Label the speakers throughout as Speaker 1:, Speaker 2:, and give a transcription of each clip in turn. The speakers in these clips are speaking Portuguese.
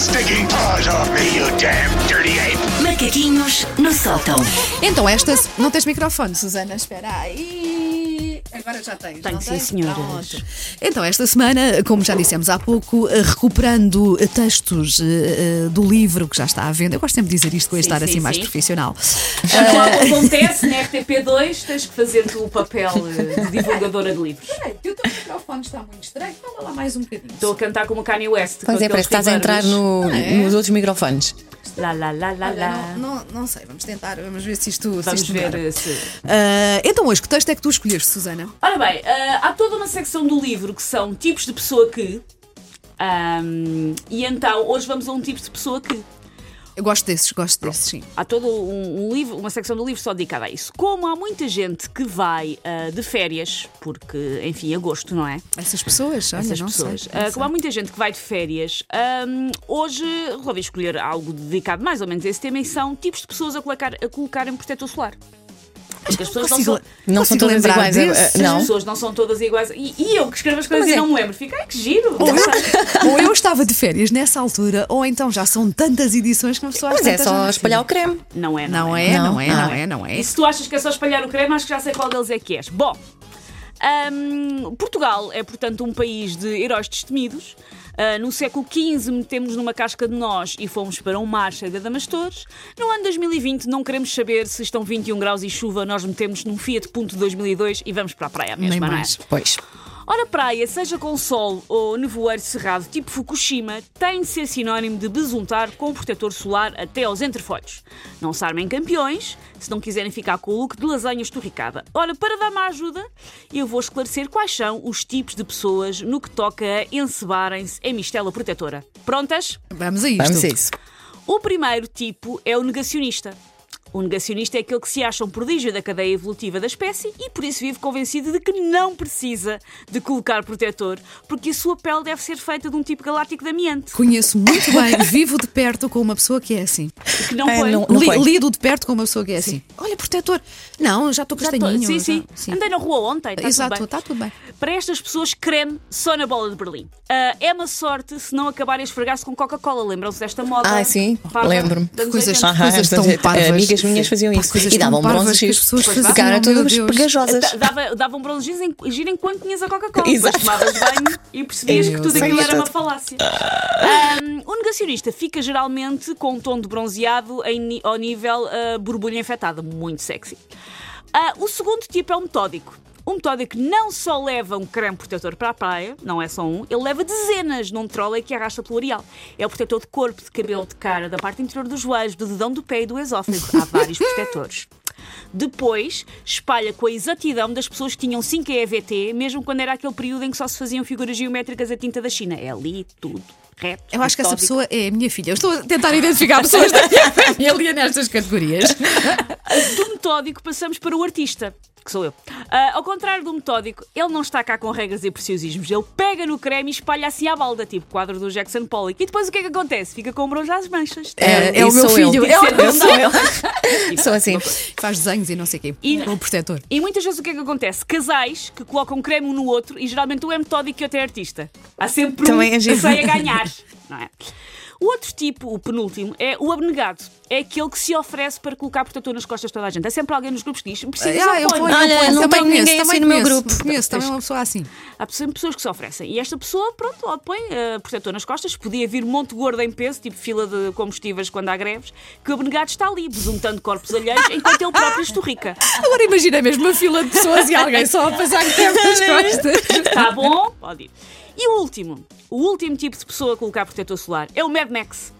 Speaker 1: stinking paws off me, you damn dirty ape!
Speaker 2: Macaquinhos no sótão.
Speaker 3: Então, esta. Não tens microfone, Susana? Espera aí. Agora já tens.
Speaker 4: Tenho,
Speaker 3: não
Speaker 4: sim,
Speaker 3: tens?
Speaker 4: senhoras.
Speaker 3: Pronto. Então, esta semana, como já dissemos há pouco, eh, recuperando eh, textos eh, eh, do livro que já está à venda. Eu gosto sempre de dizer isto com este
Speaker 4: Sim,
Speaker 3: ar assim
Speaker 4: sim,
Speaker 3: mais
Speaker 4: sim.
Speaker 3: profissional.
Speaker 4: Quando acontece na RTP2, tens que fazer tu o papel eh, de divulgadora de livros.
Speaker 3: Peraí, microfone está muito estranho. Fala lá mais um bocadinho.
Speaker 4: Estou a cantar como Kanye West.
Speaker 5: Pois é, parece que estás a entrar no-
Speaker 3: é?
Speaker 5: nos outros microfones.
Speaker 4: Lá, lá, lá, lá,
Speaker 3: Olha,
Speaker 4: lá.
Speaker 3: não, não, não sei, vamos tentar, vamos ver se isto. se
Speaker 4: Vamos
Speaker 3: isto
Speaker 4: ver se.
Speaker 3: Ah, então, hoje, que texto é que tu escolheste, Susana?
Speaker 4: Ora bem, ah, há toda uma secção do livro que são tipos de pessoa que. ahm, e então, hoje vamos a um tipo de pessoa que.
Speaker 3: Eu gosto desses, gosto desses, sim.
Speaker 4: Há todo um, um livro, uma secção do livro só dedicada a isso. Como há muita gente que vai ah, de férias, porque, enfim, agosto, não é?
Speaker 3: Essas pessoas, olha,
Speaker 4: essas
Speaker 3: não
Speaker 4: pessoas.
Speaker 3: sei. Não
Speaker 4: como há muita gente que vai de férias, ahm, hoje resolvi escolher algo dedicado mais ou menos a esse tema e são tipos de pessoas a, colocar, a colocarem protetor solar. Porque as pessoas não
Speaker 3: Consigo-
Speaker 4: são.
Speaker 5: Não são todas iguais.
Speaker 3: desses.
Speaker 5: eh,
Speaker 4: As
Speaker 5: Não.
Speaker 4: pessoas não são todas iguais. E, e eu que escrevo as coisas
Speaker 5: Mas
Speaker 4: e
Speaker 5: é.
Speaker 4: não me lembro. Fico, ai que giro!
Speaker 3: Ou eu estava de férias nessa altura, ou então já são tantas edições que uma pessoa
Speaker 5: Mas é só
Speaker 3: não
Speaker 5: espalhar o creme.
Speaker 4: Não é, não,
Speaker 3: Não
Speaker 4: é.
Speaker 3: é,
Speaker 5: Não,
Speaker 3: não é,
Speaker 5: não
Speaker 3: não
Speaker 5: é.
Speaker 3: é, não é.
Speaker 4: E se tu achas que é só espalhar o creme, acho que já sei qual deles é que és. Bom, hum, Portugal é, portanto, um país de heróis destemidos. Ah, no século XV metemos numa casca de nós e fomos para um mar cheio de adamastores. No ano 2020 não queremos saber se estão 21 graus e chuva, nós metemos num Fiat Punto 2002 e vamos para a praia mesmo,
Speaker 3: Nem
Speaker 4: não é?
Speaker 3: mais.
Speaker 5: Pois.
Speaker 4: Ora, praia, seja com sol ou nevoeiro cerrado tipo Fukushima, tem de ser sinónimo de besuntar com protetor solar até aos entrefolhos. Não se armem campeões, se não quiserem ficar com o look de lasanha esturricada. Ora, para dar-me a ajuda, eu vou esclarecer quais são os tipos de pessoas no que toca a encebarem-se em mistela protetora. Prontas?
Speaker 3: Vamos a isto.
Speaker 5: Vamos a isso.
Speaker 4: O primeiro tipo é o negacionista. O negacionista é aquele que se acha um prodígio da cadeia evolutiva da espécie e por isso vive convencido de que não precisa de colocar protetor, porque a sua pele deve ser feita de um tipo galáctico de amiante,
Speaker 3: Conheço muito bem, vivo de perto com uma pessoa que é assim.
Speaker 4: que não
Speaker 5: É,
Speaker 4: põe.
Speaker 5: não-
Speaker 3: Li-
Speaker 5: foi.
Speaker 3: lido de perto com uma pessoa que é assim. Olha, protetor. Não, já estou castanhinho.
Speaker 4: sim,
Speaker 3: já-
Speaker 4: sim, Andei na rua ontem, está
Speaker 3: Exato,
Speaker 4: tudo bem.
Speaker 3: está tudo bem.
Speaker 4: Para estas pessoas, creme só na bola de Berlim. Ah, é uma sorte se não acabarem a esfregar-se com Coca-Cola. Lembram-se desta moda?
Speaker 5: Ah, sim, lembro-me.
Speaker 3: Coisas-
Speaker 4: 80?
Speaker 3: Coisas tão parvas.
Speaker 5: Amigas minhas faziam isso. E davam bronzes
Speaker 3: as
Speaker 5: cara todas pegajosas.
Speaker 4: Da- Dava, dava bronze giro em- giro enquanto tinhas a Coca-Cola.
Speaker 5: Exato.
Speaker 4: Depois tomavas banho e percebias que tudo aquilo era uma falácia. O negacionista fica geralmente com um tom de bronzeado ao nível ah, borbulha infectada, muito sexy. Ah, o segundo tipo é o metódico. O metódico não só leva um creme protetor para a praia, não é só um, ele leva dezenas num trolley que arrasta pelo areal. É o protetor de corpo, de cabelo, de cara, da parte interior dos joelhos, do dedão do pé e do esófago. Há vários protetores. Depois, espalha com a exatidão das pessoas que tinham 5 EVT, mesmo quando era aquele período em que só se faziam figuras geométricas a tinta da China. É ali, tudo,
Speaker 3: Eu acho que essa pessoa é a minha filha. Eu estou a tentar identificar pessoas da minha família nestas categorias.
Speaker 4: Do metódico passamos para o artista, que sou eu. Ah, ao contrário do metódico, ele não está cá com regras e preciosismos. Ele pega no creme e espalha assim à balda, tipo quadro do Jackson Pollock. E depois o que é que acontece? Fica com bronze às manchas.
Speaker 3: É, é
Speaker 5: isso
Speaker 3: o meu
Speaker 5: eu.
Speaker 3: filho. É o-
Speaker 4: sou eu.
Speaker 5: Sou assim.
Speaker 3: Faz desenhos e não sei o quê.
Speaker 4: E-
Speaker 3: Com o protetor.
Speaker 4: E muitas vezes o que é que acontece? Casais que colocam um creme um no outro e geralmente um é metódico e outro é artista. Há sempre
Speaker 5: Também
Speaker 4: um
Speaker 5: é
Speaker 4: que
Speaker 5: giro.
Speaker 4: sai a ganhar. Não é? O outro tipo, o penúltimo, é o abnegado. É aquele que se oferece para colocar protetor nas costas de toda a gente. É sempre alguém nos grupos que diz: precisa,
Speaker 3: Ah, eu
Speaker 4: ponho.
Speaker 3: ponho,
Speaker 5: Olha,
Speaker 3: eu ponho.
Speaker 5: não
Speaker 3: também
Speaker 5: tenho
Speaker 3: conheço,
Speaker 5: ninguém
Speaker 3: também
Speaker 5: assim no meu
Speaker 3: conheço,
Speaker 5: grupo.
Speaker 3: Conheço também uma pessoa assim.
Speaker 4: Há sempre pessoas que se oferecem. E esta pessoa, pronto, ó, põe eh, protetor nas costas. Podia vir monte gordo em peso, tipo fila de combustíveis quando há greves, que o abnegado está ali, besuntando corpos alheios, enquanto ele próprio esturrica.
Speaker 3: Agora imagina mesmo uma fila de pessoas e alguém só a passar creme nas costas.
Speaker 4: Está bom? Pode ir. E o último, o último tipo de pessoa a colocar protetor solar é o Mad Max.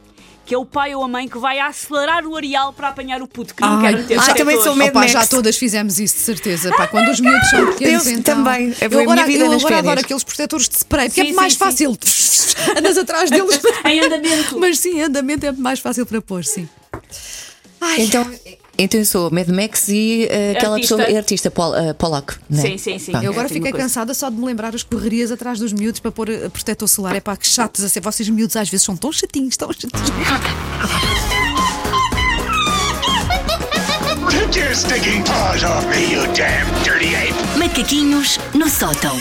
Speaker 4: Que é o pai ou a mãe que vai acelerar o areal para apanhar o puto que não quer meter
Speaker 5: ah, também sou Mad
Speaker 3: Opa,
Speaker 5: Max.
Speaker 3: já todas fizemos isso, de certeza. Pá, quando os miúdos são pequenos,
Speaker 5: Eu
Speaker 3: então...
Speaker 5: também. A
Speaker 3: Eu agora, eu agora adoro aqueles protetores de spray, porque
Speaker 4: Sim,
Speaker 3: é mais
Speaker 4: sim,
Speaker 3: fácil. Andas atrás deles.
Speaker 4: Em andamento.
Speaker 3: Mas sim, andamento é mais fácil para pôr, sim. Ai,
Speaker 5: Então, então eu sou Mad Max e eh, aquela
Speaker 4: Artista.
Speaker 5: pessoa artista Pol, eh, Pollock. né?
Speaker 4: Sim, sim, sim.
Speaker 5: Pronto.
Speaker 3: Eu agora
Speaker 4: É,
Speaker 3: fiquei cansada só de me lembrar as correrias atrás dos miúdos para pôr eh, protetor solar. É pá, que chatos a ser. Vocês miúdos às vezes são tão chatinhos, tão chatinhos.
Speaker 1: Take your stinking paws off me, you damn dirty ape!
Speaker 2: Macaquinhos no sótão.